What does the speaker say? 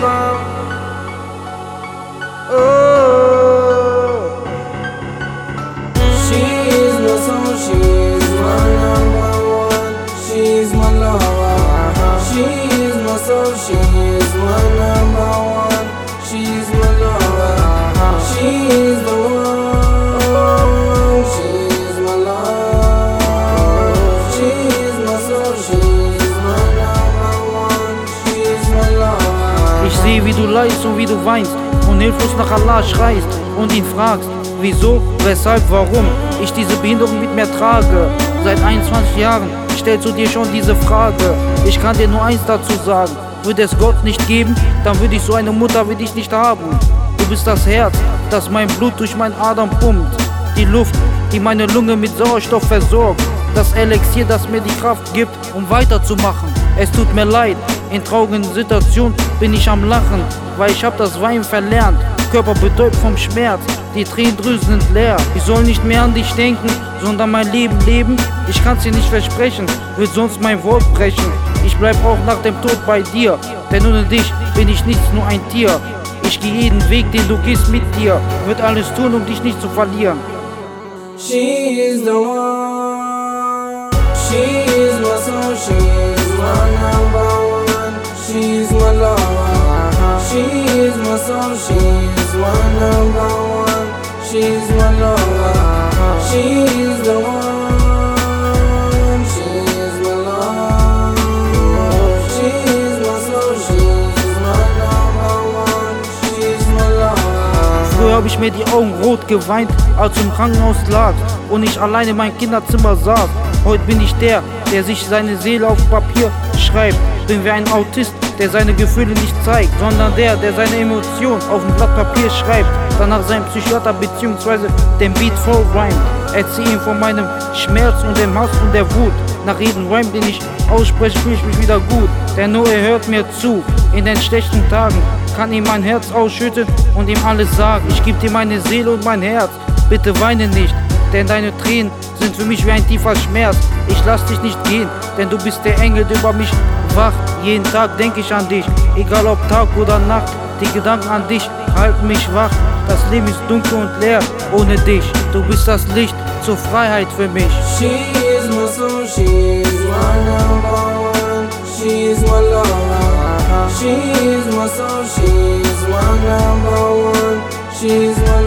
Love. Sehe, wie du leidst und wie du weinst und hilflos nach Allah schreist und ihn fragst, wieso, weshalb, warum ich diese Behinderung mit mir trage. Seit 21 Jahren stellst du dir schon diese Frage. Ich kann dir nur eins dazu sagen. Würde es Gott nicht geben, dann würde ich so eine Mutter wie dich nicht haben. Du bist das Herz, das mein Blut durch meinen Adern pumpt. Die Luft, die meine Lunge mit Sauerstoff versorgt. Das Elixier, das mir die Kraft gibt, um weiterzumachen. Es tut mir leid, in traurigen Situationen bin ich am Lachen, weil ich hab das Weinen verlernt. Körper betäubt vom Schmerz, die Tränendrüsen sind leer. Ich soll nicht mehr an dich denken, sondern mein Leben leben. Ich kann's dir nicht versprechen, will sonst mein Wort brechen. Ich bleib auch nach dem Tod bei dir, denn ohne dich bin ich nichts, nur ein Tier. Ich geh jeden Weg, den du gehst mit dir, wird alles tun, um dich nicht zu verlieren. She's the one. She's my lover. She's my soul. She's my number one. She's my lover. She's the one. She's. Früher hab ich mir die Augen rot geweint, als du im Krankenhaus lag und ich allein in meinem Kinderzimmer saß. Heute bin ich der, der sich seine Seele auf Papier schreibt. Bin wie ein Autist, der seine Gefühle nicht zeigt, sondern der, der seine Emotionen auf ein Blatt Papier schreibt. Danach sein Psychiater bzw. den Beat voll rhymt. Erzähl ihm von meinem Schmerz und dem Hass und der Wut. Nach jedem Rhyme, den ich ausspreche, fühle ich mich wieder gut. Denn nur er hört mir zu. In den schlechten Tagen kann ihm mein Herz ausschütten und ihm alles sagen. Ich gebe dir meine Seele und mein Herz. Bitte weine nicht, denn deine Tränen sind für mich wie ein tiefer Schmerz. Ich lass dich nicht gehen, denn du bist der Engel, der über mich wacht. Jeden Tag denk ich an dich, egal ob Tag oder Nacht. Die Gedanken an dich halten mich wach. Das Leben ist dunkel und leer ohne dich. Du bist das Licht zur Freiheit für mich. She's my soul, she's my number one, she's my lover. She's my soul, she's my number one, she's my